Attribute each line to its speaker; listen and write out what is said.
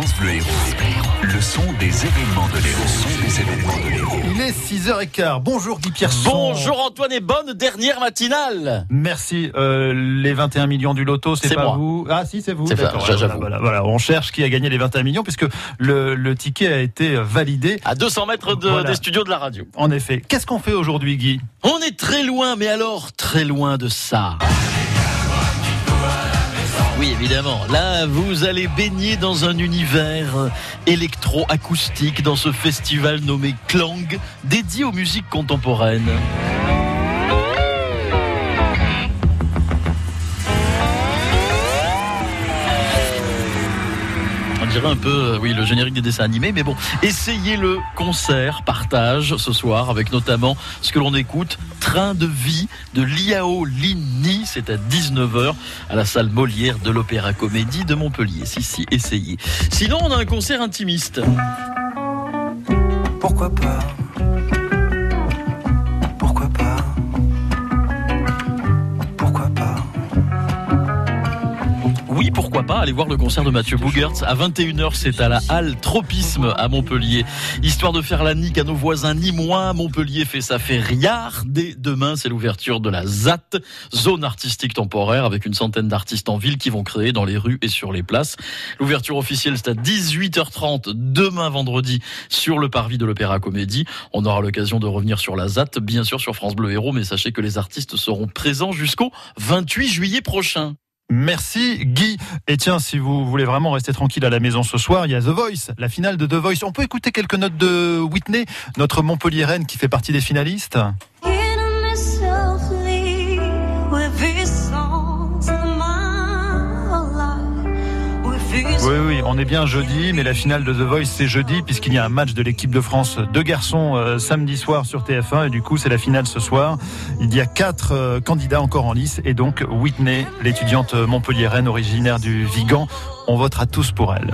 Speaker 1: France Bleu Héros. Le son des événements de l'Héros. Le son des événements de l'Héros.
Speaker 2: Il est 6h15. Bonjour Guy Pierson.
Speaker 3: Bonjour Antoine et bonne dernière matinale.
Speaker 2: Merci. Euh, les 21 millions du loto, c'est pas
Speaker 3: moi.
Speaker 2: vous? Ah si, c'est vous.
Speaker 3: C'est
Speaker 2: D'accord,
Speaker 3: ça,
Speaker 2: voilà,
Speaker 3: j'avoue.
Speaker 2: Voilà, voilà, on cherche qui a gagné les 21 millions puisque le, le ticket a été validé.
Speaker 3: À 200 mètres de-
Speaker 2: Voilà.
Speaker 3: des studios de la radio.
Speaker 2: En effet. Qu'est-ce qu'on fait aujourd'hui, Guy?
Speaker 3: On est très loin, mais alors très loin de ça. Oui, évidemment. Là, vous allez baigner dans un univers euh, électro-acoustique dans ce festival nommé Clang, dédié aux musiques contemporaines. Dirait un peu, euh, oui, le générique des dessins animés, mais bon, essayez le concert, partage ce soir, avec notamment ce que l'on écoute, Train de vie de Liao Lini, c'est à 19h à la salle Molière de l'Opéra Comédie de Montpellier. Si, si, essayez. Sinon, on a un concert intimiste.
Speaker 4: Pourquoi pas? Pas
Speaker 3: aller voir le concert de Mathieu Bougertz à 21h, c'est à la Halle Tropisme à Montpellier. Histoire de faire la nique à nos voisins nîmois, Montpellier fait sa fériard. Dès demain, c'est l'ouverture de la ZAT, zone artistique temporaire, avec une centaine d'artistes en ville qui vont créer dans les rues et sur les places. L'ouverture officielle, c'est à 18h30 demain vendredi sur le parvis de l'Opéra Comédie. On aura l'occasion de revenir sur la ZAT, bien sûr sur France Bleu Héros, mais sachez que les artistes seront présents jusqu'au 28 juillet prochain.
Speaker 2: Merci Guy. Et tiens, si vous voulez vraiment rester tranquille à la maison ce soir, il y a The Voice, la finale de The Voice. On peut écouter quelques notes de Whitney, notre Montpelliéraine qui fait partie des finalistes? Oui, oui, on est bien jeudi, mais la finale de The Voice, c'est jeudi, puisqu'il y a un match de l'équipe de France de garçons euh, samedi soir sur TF1, et du coup, c'est la finale ce soir. Il y a quatre euh, candidats encore en lice, et donc Whitney, l'étudiante montpelliéraine originaire du Vigan, on votera tous pour elle.